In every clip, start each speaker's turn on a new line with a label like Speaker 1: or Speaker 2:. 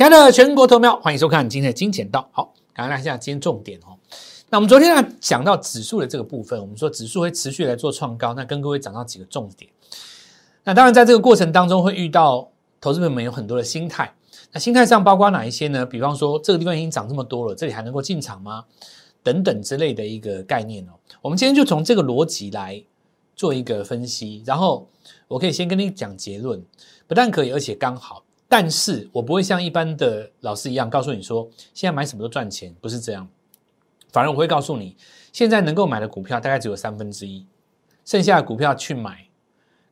Speaker 1: 亲爱的全国投票，欢迎收看今天的金钱道。好，赶快来一下今天重点哦。那我们昨天呢讲到指数的这个部分，我们说指数会持续来做创高，那跟各位讲到几个重点。那当然在这个过程当中会遇到投资朋友们有很多的心态，那心态上包括哪一些呢？比方说这个地方已经涨这么多了，这里还能够进场吗？等等之类的一个概念哦。我们今天就从这个逻辑来做一个分析，然后我可以先跟你讲结论，不但可以，而且刚好。但是我不会像一般的老师一样告诉你说，现在买什么都赚钱，不是这样。反而我会告诉你，现在能够买的股票大概只有三分之一，剩下的股票去买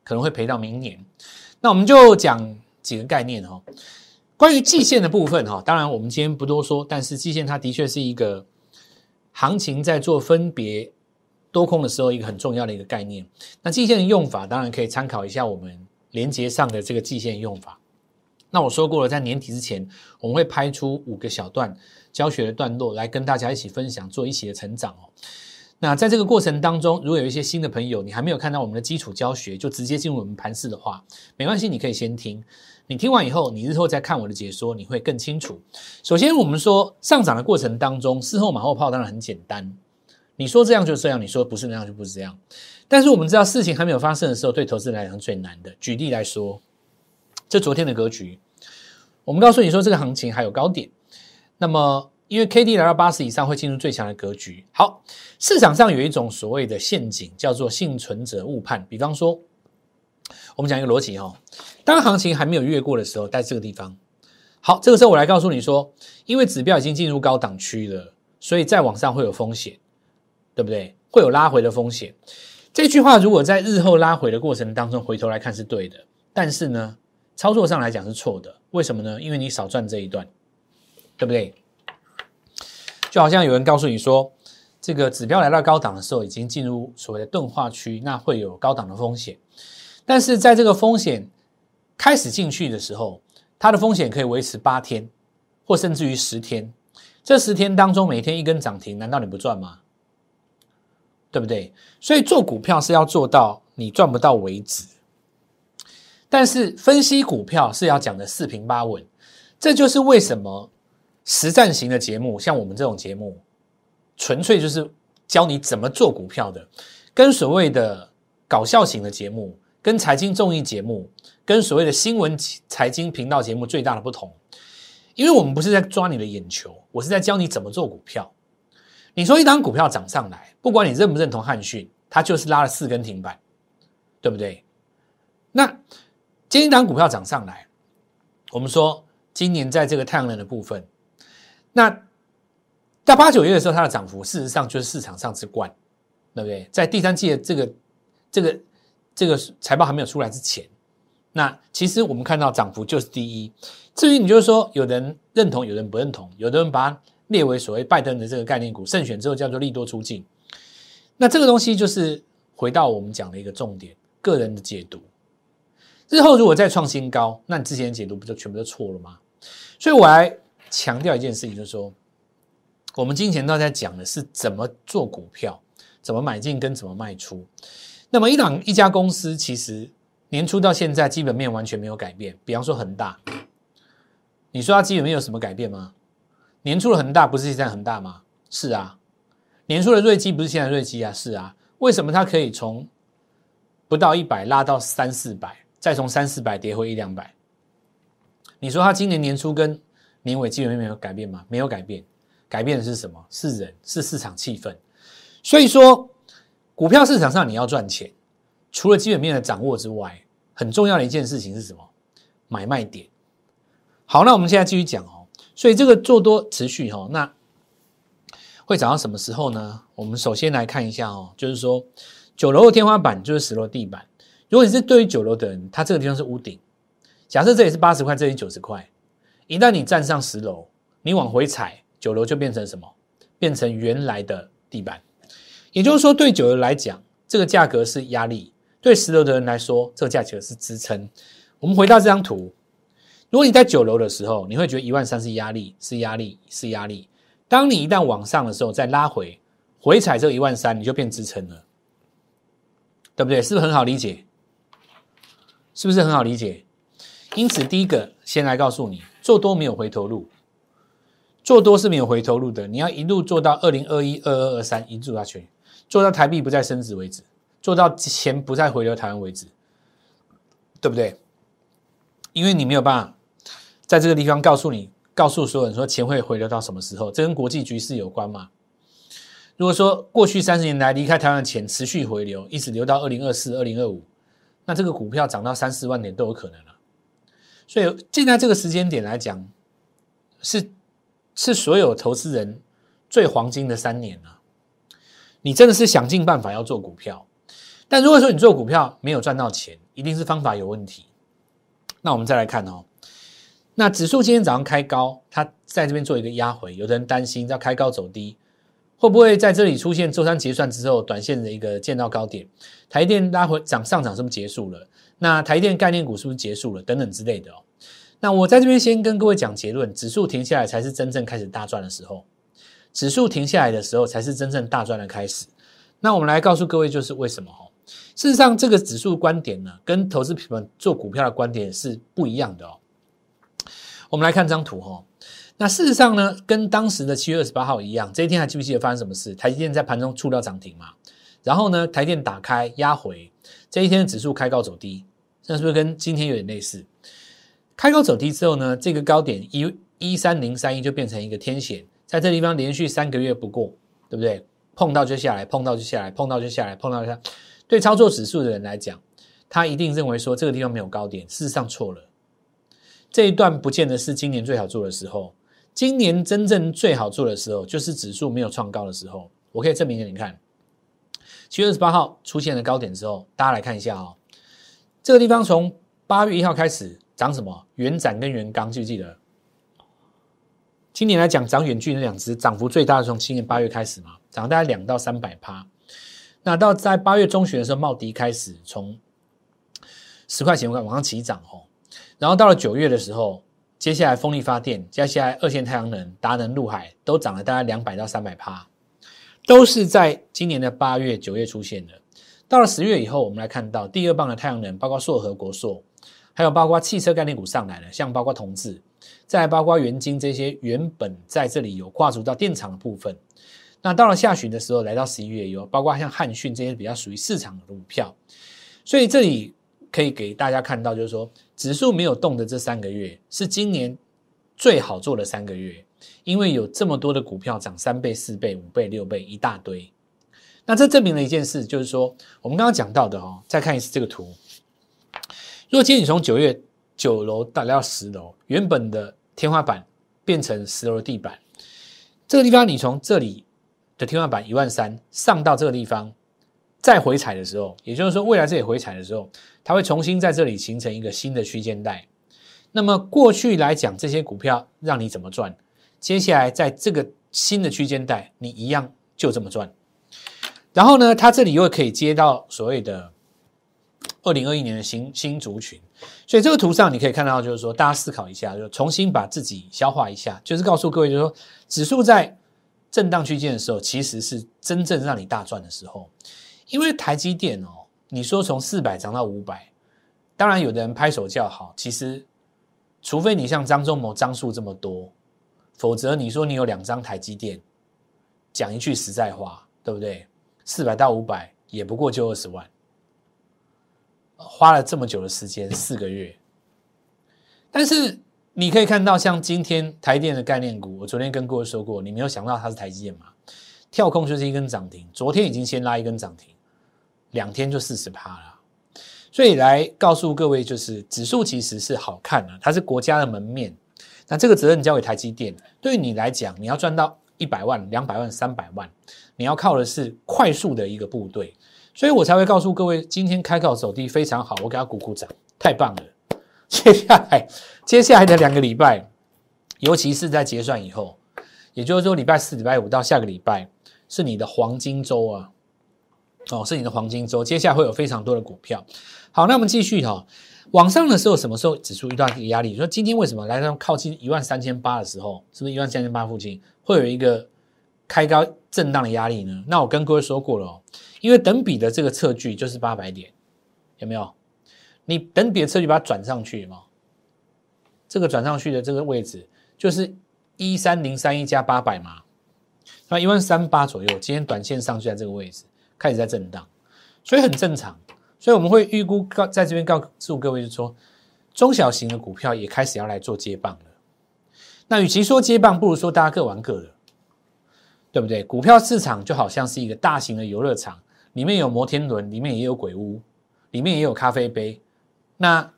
Speaker 1: 可能会赔到明年。那我们就讲几个概念哈。关于季线的部分哈，当然我们今天不多说，但是季线它的确是一个行情在做分别多空的时候一个很重要的一个概念。那季线的用法当然可以参考一下我们连接上的这个季线用法。那我说过了，在年底之前，我们会拍出五个小段教学的段落来跟大家一起分享，做一起的成长哦。那在这个过程当中，如果有一些新的朋友，你还没有看到我们的基础教学，就直接进入我们盘式的话，没关系，你可以先听。你听完以后，你日后再看我的解说，你会更清楚。首先，我们说上涨的过程当中，事后马后炮当然很简单，你说这样就这样，你说不是那样就不是这样。但是我们知道事情还没有发生的时候，对投资人来讲最难的。举例来说。这昨天的格局，我们告诉你说这个行情还有高点。那么，因为 K D 来到八十以上会进入最强的格局。好，市场上有一种所谓的陷阱，叫做幸存者误判。比方说，我们讲一个逻辑哈，当行情还没有越过的时候，在这个地方，好，这个时候我来告诉你说，因为指标已经进入高档区了，所以再往上会有风险，对不对？会有拉回的风险。这句话如果在日后拉回的过程当中回头来看是对的，但是呢？操作上来讲是错的，为什么呢？因为你少赚这一段，对不对？就好像有人告诉你说，这个指标来到高档的时候，已经进入所谓的钝化区，那会有高档的风险。但是在这个风险开始进去的时候，它的风险可以维持八天，或甚至于十天。这十天当中，每天一根涨停，难道你不赚吗？对不对？所以做股票是要做到你赚不到为止。但是分析股票是要讲的四平八稳，这就是为什么实战型的节目，像我们这种节目，纯粹就是教你怎么做股票的，跟所谓的搞笑型的节目、跟财经综艺节目、跟所谓的新闻财经频道节目最大的不同，因为我们不是在抓你的眼球，我是在教你怎么做股票。你说一档股票涨上来，不管你认不认同汉讯，它就是拉了四根停板，对不对？那。今天当股票涨上来，我们说今年在这个太阳能的部分，那到八九月的时候，它的涨幅事实上就是市场上之冠，对不对？在第三季的这个这个这个财报还没有出来之前，那其实我们看到涨幅就是第一。至于你就是说，有人认同，有人不认同，有的人把它列为所谓拜登的这个概念股，胜选之后叫做利多出境。那这个东西就是回到我们讲的一个重点，个人的解读。日后如果再创新高，那你之前的解读不就全部都错了吗？所以我来强调一件事情，就是说，我们金钱都在讲的是怎么做股票，怎么买进跟怎么卖出。那么一档一家公司，其实年初到现在基本面完全没有改变。比方说恒大，你说它基本面有什么改变吗？年初的恒大不是现在恒大吗？是啊。年初的瑞基不是现在瑞基啊？是啊。为什么它可以从不到一百拉到三四百？再从三四百跌回一两百，你说它今年年初跟年尾基本面没有改变吗？没有改变，改变的是什么？是人，是市场气氛。所以说，股票市场上你要赚钱，除了基本面的掌握之外，很重要的一件事情是什么？买卖点。好，那我们现在继续讲哦。所以这个做多持续哈，那会涨到什么时候呢？我们首先来看一下哦，就是说九楼的天花板就是十楼地板。如果你是对于九楼的人，它这个地方是屋顶。假设这里是八十块，这里九十块，一旦你站上十楼，你往回踩，九楼就变成什么？变成原来的地板。也就是说，对九楼来讲，这个价格是压力；对十楼的人来说，这个价格是支撑。我们回到这张图，如果你在九楼的时候，你会觉得一万三是压力，是压力，是压力。当你一旦往上的时候，再拉回，回踩这一万三，你就变支撑了，对不对？是不是很好理解？是不是很好理解？因此，第一个先来告诉你，做多没有回头路，做多是没有回头路的。你要一路做到二零二一、二二、二三，一路下去，做到台币不再升值为止，做到钱不再回流台湾为止，对不对？因为你没有办法在这个地方告诉你，告诉所有人说钱会回流到什么时候，这跟国际局势有关嘛？如果说过去三十年来离开台湾的钱持续回流，一直流到二零二四、二零二五，那这个股票涨到三四万点都有可能了。所以现在这个时间点来讲，是是所有投资人最黄金的三年了。你真的是想尽办法要做股票，但如果说你做股票没有赚到钱，一定是方法有问题。那我们再来看哦，那指数今天早上开高，它在这边做一个压回，有的人担心要开高走低。会不会在这里出现周三结算之后短线的一个见到高点？台电拉回涨上涨是不是结束了？那台电概念股是不是结束了？等等之类的哦。那我在这边先跟各位讲结论：指数停下来才是真正开始大赚的时候。指数停下来的时候才是真正大赚的开始。那我们来告诉各位，就是为什么哦？事实上，这个指数观点呢，跟投资们做股票的观点是不一样的哦。我们来看张图哈。那事实上呢，跟当时的七月二十八号一样，这一天还记不记得发生什么事？台积电在盘中触到涨停嘛？然后呢，台电打开压回，这一天的指数开高走低，那是不是跟今天有点类似？开高走低之后呢，这个高点一一三零三一就变成一个天险，在这地方连续三个月不过，对不对？碰到就下来，碰到就下来，碰到就下来，碰到就下。对操作指数的人来讲，他一定认为说这个地方没有高点，事实上错了。这一段不见得是今年最好做的时候。今年真正最好做的时候，就是指数没有创高的时候。我可以证明给你看，七月二十八号出现了高点之后，大家来看一下哦。这个地方从八月一号开始涨什么？元展跟元刚，记不记得？今年来讲，涨远距那两只涨幅最大的从今年八月开始嘛，涨大概两到三百趴。那到在八月中旬的时候，茂迪开始从十块钱往上起涨哦。然后到了九月的时候。接下来，风力发电，接下来二线太阳能、达能、陆海都涨了大概两百到三百趴，都是在今年的八月、九月出现的。到了十月以后，我们来看到第二棒的太阳能，包括硕和国硕，还有包括汽车概念股上来了，像包括同志，再包括元晶这些原本在这里有挂足到电厂的部分。那到了下旬的时候，来到十一月有包括像汉讯这些比较属于市场的股票，所以这里。可以给大家看到，就是说指数没有动的这三个月是今年最好做的三个月，因为有这么多的股票涨三倍、四倍、五倍、六倍一大堆。那这证明了一件事，就是说我们刚刚讲到的哦，再看一次这个图。如果今天你从九月九楼到到十楼，原本的天花板变成十楼的地板，这个地方你从这里的天花板一万三上到这个地方。再回踩的时候，也就是说，未来这里回踩的时候，它会重新在这里形成一个新的区间带。那么过去来讲，这些股票让你怎么赚？接下来在这个新的区间带，你一样就这么赚。然后呢，它这里又可以接到所谓的二零二一年的新新族群。所以这个图上你可以看到，就是说大家思考一下，就重新把自己消化一下，就是告诉各位，就是说指数在震荡区间的时候，其实是真正让你大赚的时候。因为台积电哦，你说从四百涨到五百，当然有的人拍手叫好。其实，除非你像张忠谋张数这么多，否则你说你有两张台积电，讲一句实在话，对不对？四百到五百也不过就二十万，花了这么久的时间，四个月。但是你可以看到，像今天台电的概念股，我昨天跟各位说过，你没有想到它是台积电嘛？跳空就是一根涨停，昨天已经先拉一根涨停。两天就四十趴了，所以来告诉各位，就是指数其实是好看的，它是国家的门面。那这个责任交给台积电，对于你来讲，你要赚到一百万、两百万、三百万，你要靠的是快速的一个部队。所以我才会告诉各位，今天开高走低非常好，我给他鼓鼓掌，太棒了。接下来，接下来的两个礼拜，尤其是在结算以后，也就是说礼拜四、礼拜五到下个礼拜，是你的黄金周啊。哦，是你的黄金周，接下来会有非常多的股票。好，那我们继续哈，往上的时候，什么时候指数遇到一个压力？说今天为什么来到靠近一万三千八的时候，是不是一万三千八附近会有一个开高震荡的压力呢？那我跟各位说过了哦，因为等比的这个测距就是八百点，有没有？你等比的测距把它转上去吗？这个转上去的这个位置就是一三零三一加八百嘛，那一万三八左右，今天短线上去在这个位置开始在震荡，所以很正常。所以我们会预估告在这边告诉各位，就说中小型的股票也开始要来做接棒了。那与其说接棒，不如说大家各玩各的，对不对？股票市场就好像是一个大型的游乐场，里面有摩天轮，里面也有鬼屋，里面也有咖啡杯。那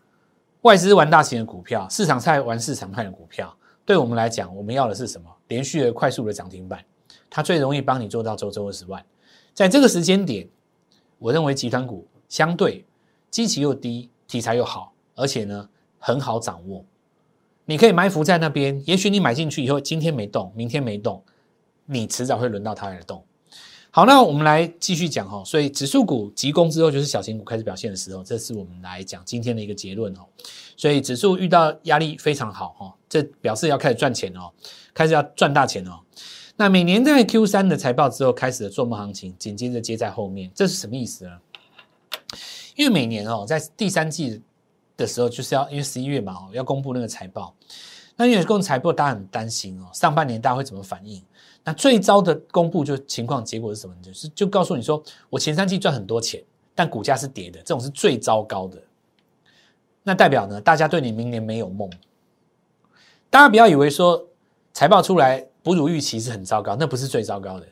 Speaker 1: 外资玩大型的股票，市场菜玩市场派的股票。对我们来讲，我们要的是什么？连续的、快速的涨停板，它最容易帮你做到周周二十万。在这个时间点，我认为集团股。相对基期又低，题材又好，而且呢很好掌握，你可以埋伏在那边。也许你买进去以后，今天没动，明天没动，你迟早会轮到它来动。好，那我们来继续讲哈。所以指数股急攻之后，就是小型股开始表现的时候，这是我们来讲今天的一个结论哦。所以指数遇到压力非常好哈，这表示要开始赚钱哦，开始要赚大钱哦。那每年在 Q 三的财报之后开始的做梦行情，紧接着接在后面，这是什么意思呢？因为每年哦，在第三季的时候，就是要因为十一月嘛哦，要公布那个财报。那因为公财报，大家很担心哦，上半年大家会怎么反应？那最糟的公布就情况结果是什么？就是就告诉你说，我前三季赚很多钱，但股价是跌的，这种是最糟糕的。那代表呢，大家对你明年没有梦。大家不要以为说财报出来哺乳预期是很糟糕，那不是最糟糕的。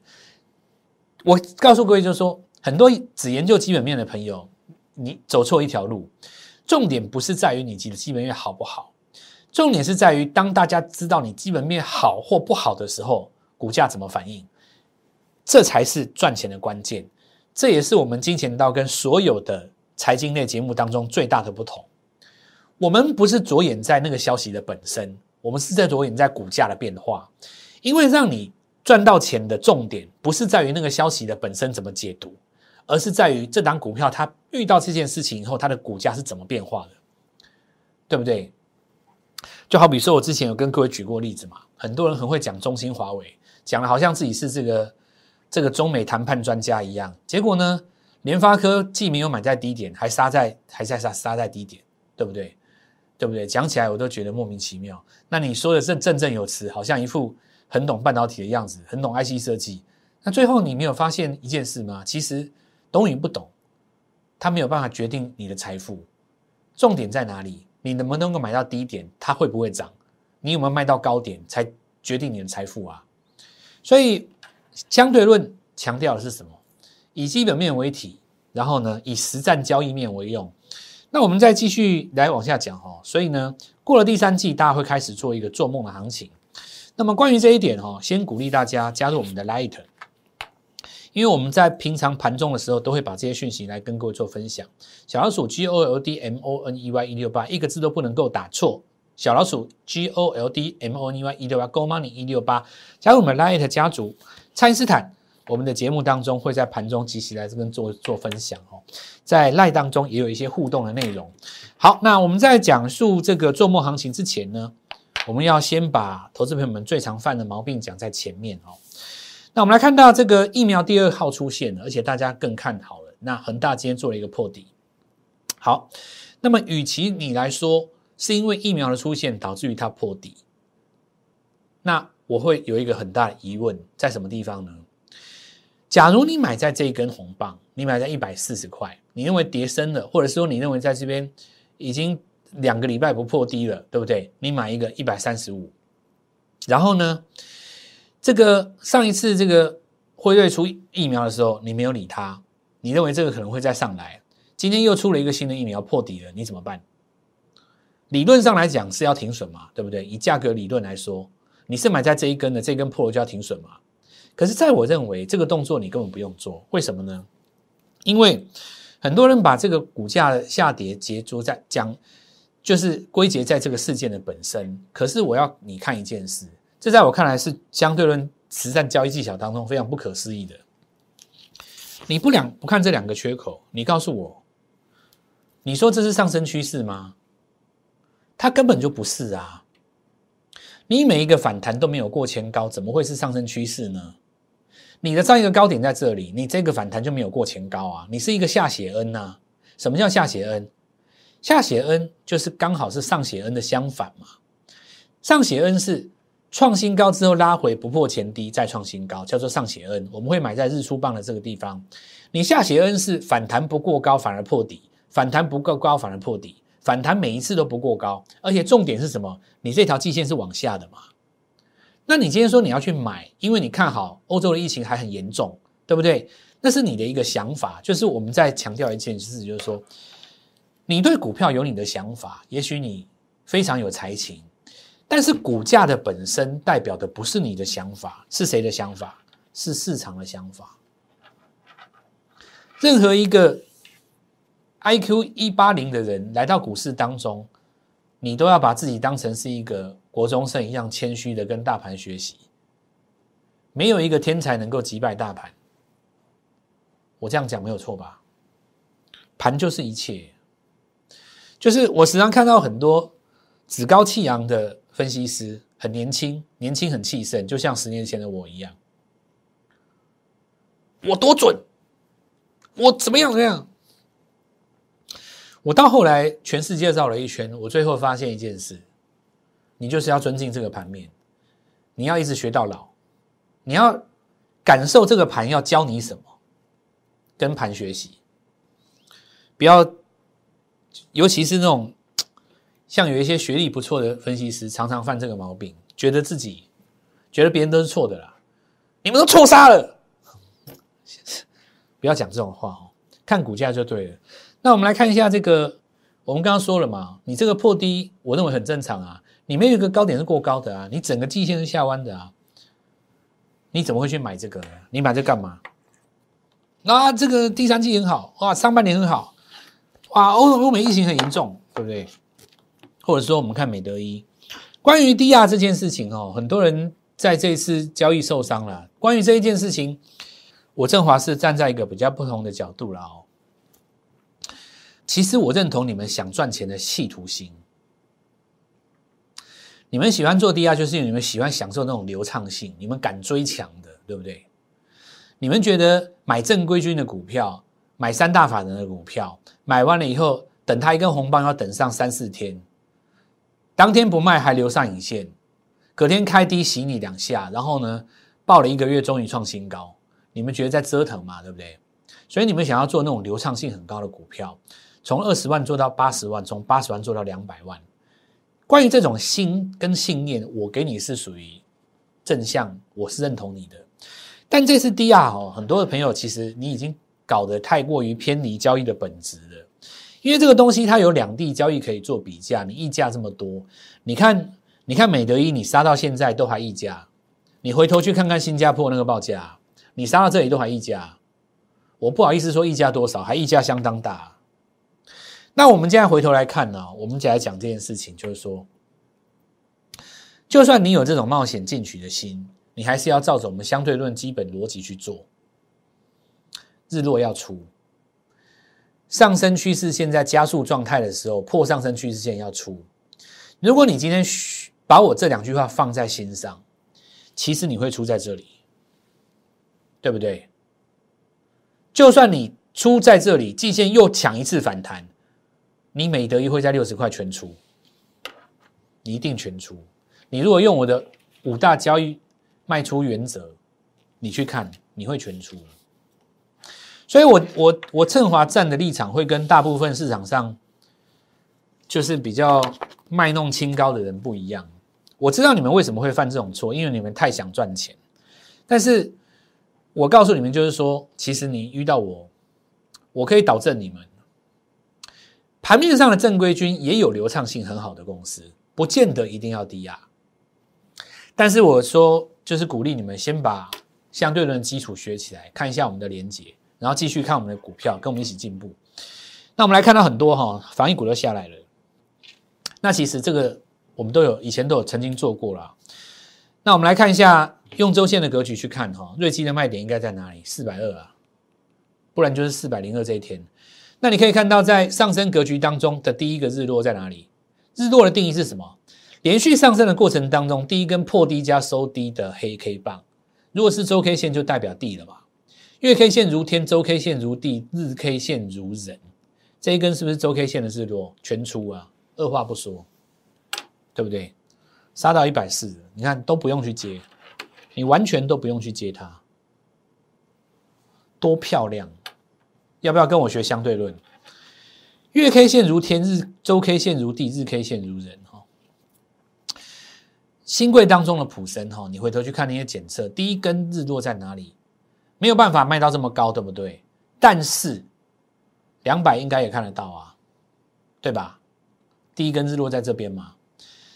Speaker 1: 我告诉各位，就是说。很多只研究基本面的朋友，你走错一条路。重点不是在于你记的基本面好不好，重点是在于当大家知道你基本面好或不好的时候，股价怎么反应，这才是赚钱的关键。这也是我们金钱道跟所有的财经类节目当中最大的不同。我们不是着眼在那个消息的本身，我们是在着眼在股价的变化，因为让你赚到钱的重点不是在于那个消息的本身怎么解读。而是在于这档股票，它遇到这件事情以后，它的股价是怎么变化的，对不对？就好比说，我之前有跟各位举过例子嘛，很多人很会讲中兴、华为，讲的好像自己是这个这个中美谈判专家一样。结果呢，联发科既没有买在低点，还杀在还在杀杀在低点，对不对？对不对？讲起来我都觉得莫名其妙。那你说的正振振有词，好像一副很懂半导体的样子，很懂 IC 设计。那最后你没有发现一件事吗？其实。懂与不懂，他没有办法决定你的财富。重点在哪里？你能不能够买到低点？它会不会涨？你有没有卖到高点？才决定你的财富啊！所以相对论强调的是什么？以基本面为体，然后呢，以实战交易面为用。那我们再继续来往下讲哦。所以呢，过了第三季，大家会开始做一个做梦的行情。那么关于这一点哦，先鼓励大家加入我们的 Light。因为我们在平常盘中的时候，都会把这些讯息来跟各位做分享。小老鼠 G O L D M O N E Y 一六八，一个字都不能够打错。小老鼠 G O L D M O N E Y 一六八，Go Money 一六八，加入我们 Light 家族，蔡斯坦，我们的节目当中会在盘中及时来这边做做分享哦。在 Light 当中也有一些互动的内容。好，那我们在讲述这个做梦行情之前呢，我们要先把投资朋友们最常犯的毛病讲在前面哦。那我们来看到这个疫苗第二号出现了，而且大家更看好了。那恒大今天做了一个破底。好，那么与其你来说是因为疫苗的出现导致于它破底，那我会有一个很大的疑问，在什么地方呢？假如你买在这一根红棒，你买在一百四十块，你认为跌深了，或者说你认为在这边已经两个礼拜不破低了，对不对？你买一个一百三十五，然后呢？这个上一次这个辉瑞出疫苗的时候，你没有理他，你认为这个可能会再上来。今天又出了一个新的疫苗破底了，你怎么办？理论上来讲是要停损嘛，对不对？以价格理论来说，你是买在这一根的，这根破了就要停损嘛。可是在我认为，这个动作你根本不用做，为什么呢？因为很多人把这个股价下跌结出在讲，就是归结在这个事件的本身。可是我要你看一件事。这在我看来是相对论实战交易技巧当中非常不可思议的。你不两不看这两个缺口，你告诉我，你说这是上升趋势吗？它根本就不是啊！你每一个反弹都没有过前高，怎么会是上升趋势呢？你的上一个高点在这里，你这个反弹就没有过前高啊！你是一个下写 N 呐？什么叫下写 N？下斜 N 就是刚好是上斜 N 的相反嘛。上斜 N 是创新高之后拉回不破前低再创新高，叫做上斜 N。我们会买在日出棒的这个地方。你下斜 N 是反弹不过高反而破底，反弹不够高反而破底，反弹每一次都不过高，而且重点是什么？你这条季线是往下的嘛？那你今天说你要去买，因为你看好欧洲的疫情还很严重，对不对？那是你的一个想法，就是我们在强调一件事，就是说，你对股票有你的想法，也许你非常有才情，但是股价的本身代表的不是你的想法，是谁的想法？是市场的想法。任何一个 I Q 一八零的人来到股市当中，你都要把自己当成是一个国中生一样谦虚的跟大盘学习。没有一个天才能够击败大盘，我这样讲没有错吧？盘就是一切，就是我时常看到很多趾高气扬的分析师，很年轻，年轻很气盛，就像十年前的我一样，我多准。我怎么样？怎么样？我到后来全世界绕了一圈，我最后发现一件事：你就是要尊敬这个盘面，你要一直学到老，你要感受这个盘要教你什么，跟盘学习。不要，尤其是那种 像有一些学历不错的分析师，常常犯这个毛病，觉得自己觉得别人都是错的啦，你们都错杀了。不要讲这种话哦，看股价就对了。那我们来看一下这个，我们刚刚说了嘛，你这个破低，我认为很正常啊。你没有一个高点是过高的啊，你整个季线是下弯的啊，你怎么会去买这个？你买这干嘛？那这个第三季很好哇，上半年很好哇，欧欧美疫情很严重，对不对？或者说我们看美德一，关于低压这件事情哦，很多人在这一次交易受伤了。关于这一件事情。我振华是站在一个比较不同的角度了哦。其实我认同你们想赚钱的企图心，你们喜欢做低压，就是因为你们喜欢享受那种流畅性，你们敢追强的，对不对？你们觉得买正规军的股票，买三大法人的股票，买完了以后，等他一根红棒要等上三四天，当天不卖还留上影线，隔天开低洗你两下，然后呢，报了一个月终于创新高。你们觉得在折腾嘛，对不对？所以你们想要做那种流畅性很高的股票，从二十万做到八十万，从八十万做到两百万。关于这种心跟信念，我给你是属于正向，我是认同你的。但这次低压哦，很多的朋友其实你已经搞得太过于偏离交易的本质了。因为这个东西它有两地交易可以做比价，你溢价这么多，你看，你看美德一，你杀到现在都还溢价，你回头去看看新加坡那个报价。你杀到这里都还溢价，我不好意思说溢价多少，还溢价相当大。那我们现在回头来看呢，我们再来讲这件事情，就是说，就算你有这种冒险进取的心，你还是要照着我们相对论基本逻辑去做。日落要出，上升趋势现在加速状态的时候，破上升趋势线要出。如果你今天把我这两句话放在心上，其实你会出在这里。对不对？就算你出在这里，季线又抢一次反弹，你美德一会在六十块全出，你一定全出。你如果用我的五大交易卖出原则，你去看，你会全出。所以，我我我趁华站的立场会跟大部分市场上就是比较卖弄清高的人不一样。我知道你们为什么会犯这种错，因为你们太想赚钱，但是。我告诉你们，就是说，其实你遇到我，我可以导正你们。盘面上的正规军也有流畅性很好的公司，不见得一定要低压。但是我说，就是鼓励你们先把相对论基础学起来，看一下我们的连结，然后继续看我们的股票，跟我们一起进步。那我们来看到很多哈，防疫股都下来了。那其实这个我们都有以前都有曾经做过了。那我们来看一下。用周线的格局去看哈，瑞基的卖点应该在哪里？四百二啊，不然就是四百零二这一天。那你可以看到，在上升格局当中的第一个日落在哪里？日落的定义是什么？连续上升的过程当中，第一根破低加收低的黑 K 棒，如果是周 K 线就代表地了嘛？月 K 线如天，周 K 线如地，日 K 线如人，这一根是不是周 K 线的日落？全出啊，二话不说，对不对？杀到一百四，你看都不用去接，你完全都不用去接它，多漂亮！要不要跟我学相对论？月 K 线如天，日周 K 线如地，日 K 线如人哈。新贵当中的普森哈，你回头去看那些检测，第一根日落在哪里？没有办法卖到这么高，对不对？但是两百应该也看得到啊，对吧？第一根日落在这边嘛。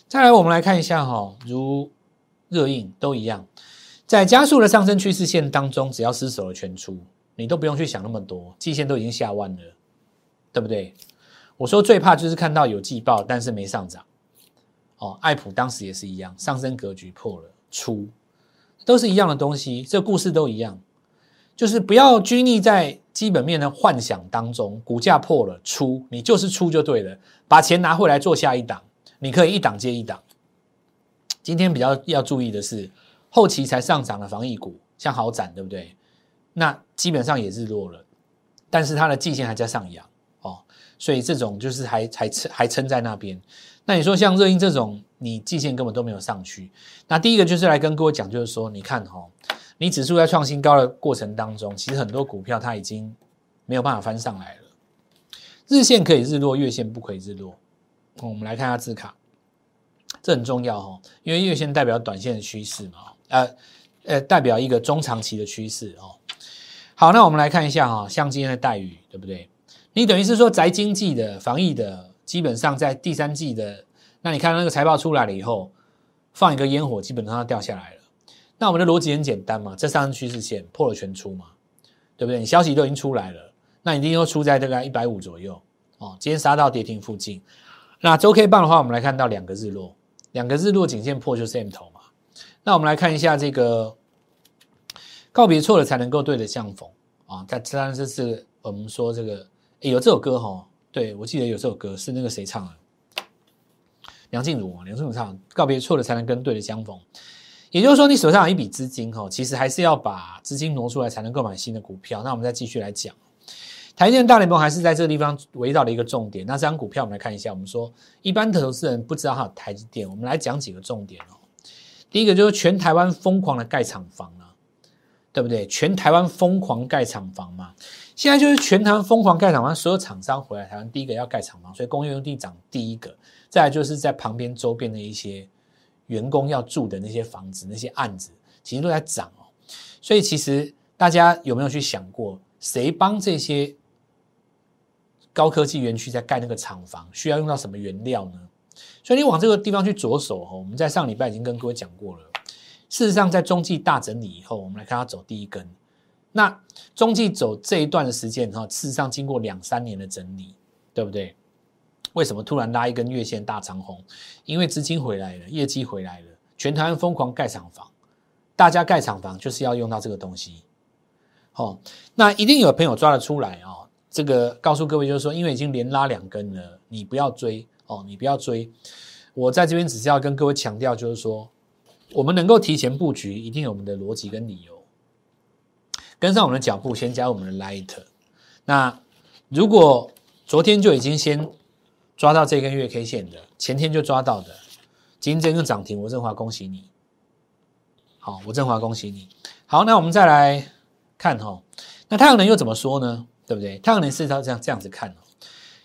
Speaker 1: 再来，我们来看一下哈，如热映都一样，在加速的上升趋势线当中，只要失守了全出，你都不用去想那么多，季线都已经下弯了。对不对？我说最怕就是看到有季报，但是没上涨。哦，艾普当时也是一样，上升格局破了出，都是一样的东西，这故事都一样，就是不要拘泥在基本面的幻想当中，股价破了出，你就是出就对了，把钱拿回来做下一档，你可以一档接一档。今天比较要注意的是，后期才上涨的防疫股，像好展，对不对？那基本上也是弱了，但是它的季线还在上扬哦。所以这种就是还还撑还撑在那边，那你说像热映这种，你季线根本都没有上去。那第一个就是来跟各位讲，就是说你看哈，你指数在创新高的过程当中，其实很多股票它已经没有办法翻上来了。日线可以日落，月线不可以日落。我们来看下字卡，这很重要哈，因为月线代表短线的趋势嘛，呃呃，代表一个中长期的趋势哦。好，那我们来看一下哈，像今天的待遇，对不对？你等于是说宅经济的防疫的，基本上在第三季的，那你看那个财报出来了以后，放一个烟火，基本上要掉下来。那我们的逻辑很简单嘛，这上升趋势线破了全出嘛，对不对？你消息都已经出来了，那一定又出在这个一百五左右哦。今天杀到跌停附近，那周 K 棒的话，我们来看到两个日落，两个日落颈线破就是 M 头嘛。那我们来看一下这个告别错了才能够对的相逢啊，它当然这是我们说这个。有这首歌哈，对我记得有这首歌是那个谁唱的？梁静茹啊梁静茹唱《告别错了才能跟对的相逢》。也就是说，你手上有一笔资金哈，其实还是要把资金挪出来才能购买新的股票。那我们再继续来讲，台电大联盟还是在这个地方围绕的一个重点。那这张股票我们来看一下，我们说一般投资人不知道它有台积电，我们来讲几个重点哦。第一个就是全台湾疯狂的盖厂房啊，对不对？全台湾疯狂盖厂房嘛。现在就是全台湾疯狂盖厂房，所有厂商回来台湾，第一个要盖厂房，所以工业用地涨第一个。再来就是在旁边周边的一些员工要住的那些房子、那些案子，其实都在涨哦。所以其实大家有没有去想过，谁帮这些高科技园区在盖那个厂房，需要用到什么原料呢？所以你往这个地方去着手哦。我们在上礼拜已经跟各位讲过了。事实上，在中继大整理以后，我们来看它走第一根。那中继走这一段的时间哈，事实上经过两三年的整理，对不对？为什么突然拉一根月线大长红？因为资金回来了，业绩回来了，全台湾疯狂盖厂房，大家盖厂房就是要用到这个东西。哦，那一定有朋友抓得出来哦。这个告诉各位就是说，因为已经连拉两根了，你不要追哦，你不要追。我在这边只是要跟各位强调，就是说，我们能够提前布局，一定有我们的逻辑跟理由。跟上我们的脚步，先加我们的 Light。那如果昨天就已经先抓到这根月 K 线的，前天就抓到的，今天这根涨停，我振华恭喜你。好，我振华恭喜你。好，那我们再来看哈，那太阳能又怎么说呢？对不对？太阳能是要这样这样子看哦。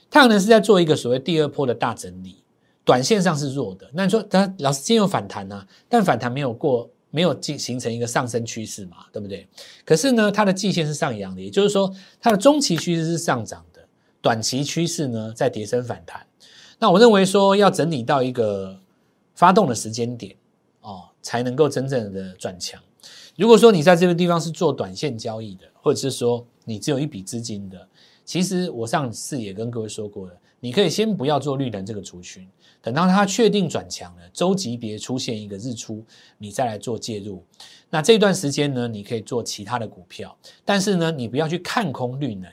Speaker 1: 太阳能是在做一个所谓第二波的大整理，短线上是弱的。那你说，它老师今天有反弹啊，但反弹没有过。没有进形成一个上升趋势嘛，对不对？可是呢，它的季线是上扬的，也就是说，它的中期趋势是上涨的，短期趋势呢在跌升反弹。那我认为说，要整理到一个发动的时间点哦，才能够真正的转强。如果说你在这个地方是做短线交易的，或者是说你只有一笔资金的，其实我上次也跟各位说过了，你可以先不要做绿能这个族群。等到它确定转强了，周级别出现一个日出，你再来做介入。那这段时间呢，你可以做其他的股票，但是呢，你不要去看空绿能。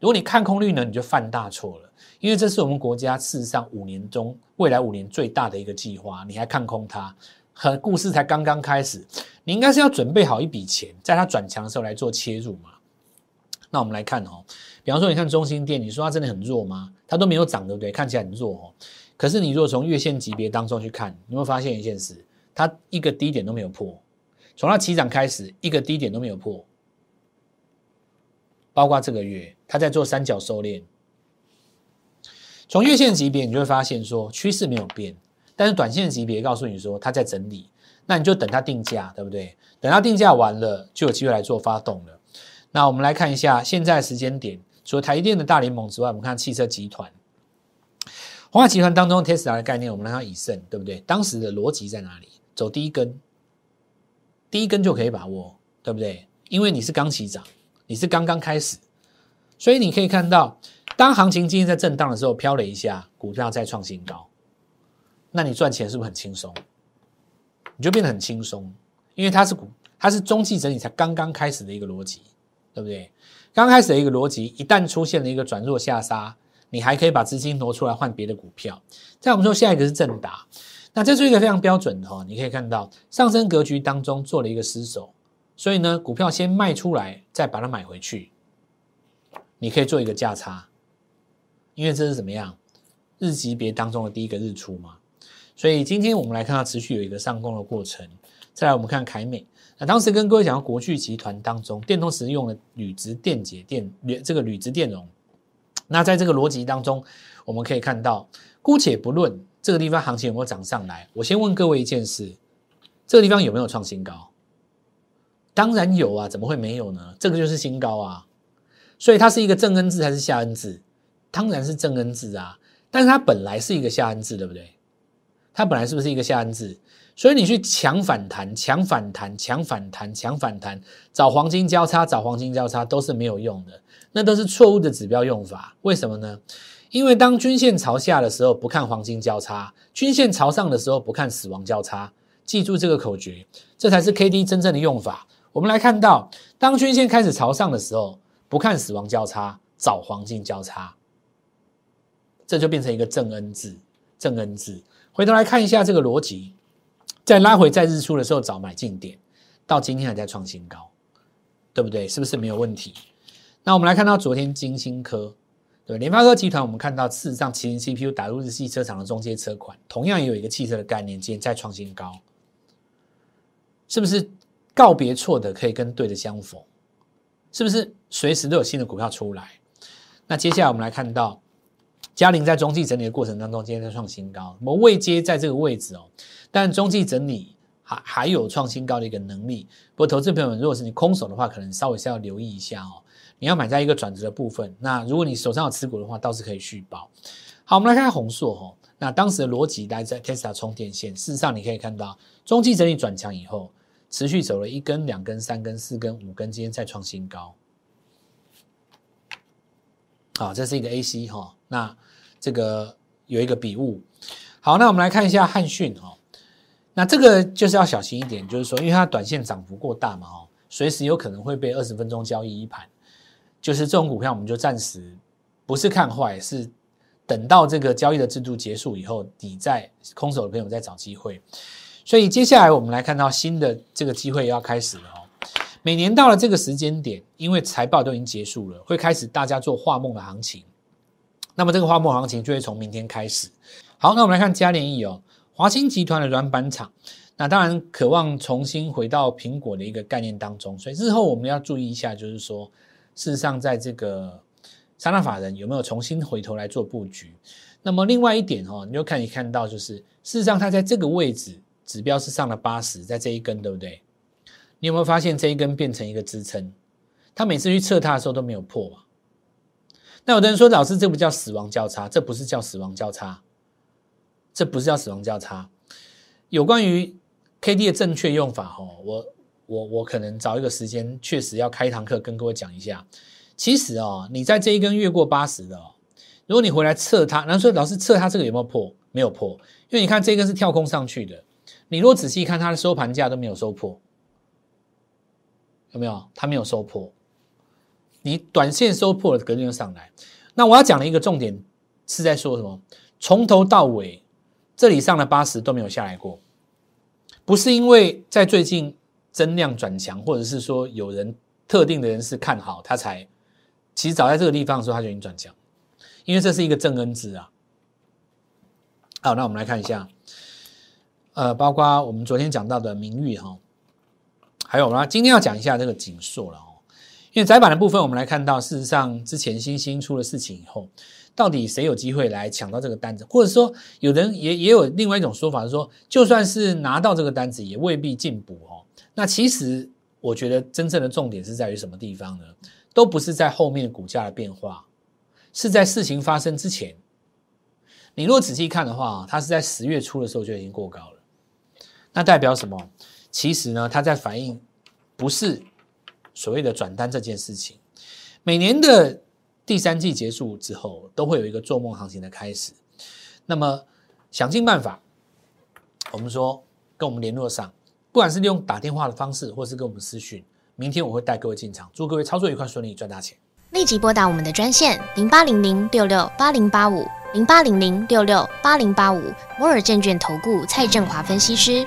Speaker 1: 如果你看空绿呢，你就犯大错了，因为这是我们国家事实上五年中未来五年最大的一个计划，你还看空它，和故事才刚刚开始。你应该是要准备好一笔钱，在它转强的时候来做切入嘛。那我们来看哦，比方说你看中心店，你说它真的很弱吗？它都没有涨，对不对？看起来很弱哦。可是你如果从月线级别当中去看，你会发现一件事，它一个低点都没有破，从它起涨开始一个低点都没有破，包括这个月它在做三角收敛。从月线级别你就会发现说趋势没有变，但是短线级别告诉你说它在整理，那你就等它定价，对不对？等它定价完了，就有机会来做发动了。那我们来看一下现在时间点，除了台电的大联盟之外，我们看汽车集团、华集团当中 Tesla 的概念，我们来看以盛，对不对？当时的逻辑在哪里？走第一根，第一根就可以把握，对不对？因为你是刚起涨，你是刚刚开始，所以你可以看到，当行情今天在震荡的时候，飘了一下，股票再创新高，那你赚钱是不是很轻松？你就变得很轻松，因为它是股，它是中继整理才刚刚开始的一个逻辑。对不对？刚开始的一个逻辑，一旦出现了一个转弱下杀，你还可以把资金挪出来换别的股票。在我们说下一个是正达，那这是一个非常标准的哈，你可以看到上升格局当中做了一个失守，所以呢，股票先卖出来，再把它买回去，你可以做一个价差，因为这是怎么样日级别当中的第一个日出嘛。所以今天我们来看到持续有一个上攻的过程。再来我们看凯美。那当时跟各位讲到国巨集团当中，电动使用的铝质电解电铝这个铝质电容，那在这个逻辑当中，我们可以看到，姑且不论这个地方行情有没有涨上来，我先问各位一件事：这个地方有没有创新高？当然有啊，怎么会没有呢？这个就是新高啊！所以它是一个正恩字还是下恩字？当然是正恩字啊！但是它本来是一个下恩字，对不对？它本来是不是一个下恩字？所以你去抢反弹、抢反弹、抢反弹、抢反弹，找黄金交叉、找黄金交叉都是没有用的，那都是错误的指标用法。为什么呢？因为当均线朝下的时候不看黄金交叉，均线朝上的时候不看死亡交叉。记住这个口诀，这才是 K D 真正的用法。我们来看到，当均线开始朝上的时候，不看死亡交叉，找黄金交叉，这就变成一个正 N 字。正 N 字，回头来看一下这个逻辑。在拉回在日出的时候找买进点，到今天还在创新高，对不对？是不是没有问题？那我们来看到昨天金星科，对联发科集团，我们看到事实上麒麟 CPU 打入日系车厂的中阶车款，同样也有一个汽车的概念，今天在创新高，是不是告别错的可以跟对的相逢？是不是随时都有新的股票出来？那接下来我们来看到嘉陵在中继整理的过程当中，今天在创新高，我们未接在这个位置哦。但中继整理还还有创新高的一个能力，不过投资朋友们，如果是你空手的话，可能稍微是要留意一下哦。你要买在一个转折的部分，那如果你手上有持股的话，倒是可以续保。好，我们来看看宏硕哈，那当时的逻辑来在 Tesla 充电线，事实上你可以看到中继整理转强以后，持续走了一根、两根、三根、四根、五根，今天再创新高。好，这是一个 AC 哈，那这个有一个笔误。好，那我们来看一下汉讯哈。那这个就是要小心一点，就是说，因为它短线涨幅过大嘛，哦，随时有可能会被二十分钟交易一盘，就是这种股票，我们就暂时不是看坏，是等到这个交易的制度结束以后，你在空手的朋友再找机会。所以接下来我们来看到新的这个机会要开始了哦。每年到了这个时间点，因为财报都已经结束了，会开始大家做画梦的行情。那么这个画梦行情就会从明天开始。好，那我们来看嘉联益哦。华兴集团的软板厂，那当然渴望重新回到苹果的一个概念当中，所以日后我们要注意一下，就是说，事实上在这个三大法人有没有重新回头来做布局？那么另外一点哦，你就可以看到，就是事实上它在这个位置指标是上了八十，在这一根，对不对？你有没有发现这一根变成一个支撑？它每次去测它的时候都没有破嘛？那有的人说，老师这不叫死亡交叉，这不是叫死亡交叉。这不是叫死亡交叉。有关于 K D 的正确用法，哈，我我我可能找一个时间，确实要开一堂课跟各位讲一下。其实哦，你在这一根越过八十的，如果你回来测它，然后说老师测它这个有没有破？没有破，因为你看这根是跳空上去的。你如果仔细看它的收盘价都没有收破，有没有？它没有收破。你短线收破了，格局就上来。那我要讲的一个重点是在说什么？从头到尾。这里上了八十都没有下来过，不是因为在最近增量转强，或者是说有人特定的人士看好它才其实早在这个地方的时候，它就已经转强，因为这是一个正恩值啊。好，那我们来看一下，呃，包括我们昨天讲到的名誉哈，还有呢，今天要讲一下这个锦硕了哦。因为窄板的部分，我们来看到，事实上之前新兴出了事情以后，到底谁有机会来抢到这个单子？或者说，有人也也有另外一种说法是说，就算是拿到这个单子，也未必进补哦。那其实我觉得真正的重点是在于什么地方呢？都不是在后面股价的变化，是在事情发生之前。你如果仔细看的话，它是在十月初的时候就已经过高了，那代表什么？其实呢，它在反映不是。所谓的转单这件事情，每年的第三季结束之后，都会有一个做梦行情的开始。那么想尽办法，我们说跟我们联络上，不管是利用打电话的方式，或是跟我们私讯，明天我会带各位进场，祝各位操作愉快顺利，赚大钱。
Speaker 2: 立即拨打我们的专线零八零零六六八零八五零八零零六六八零八五摩尔证券投顾蔡振华分析师。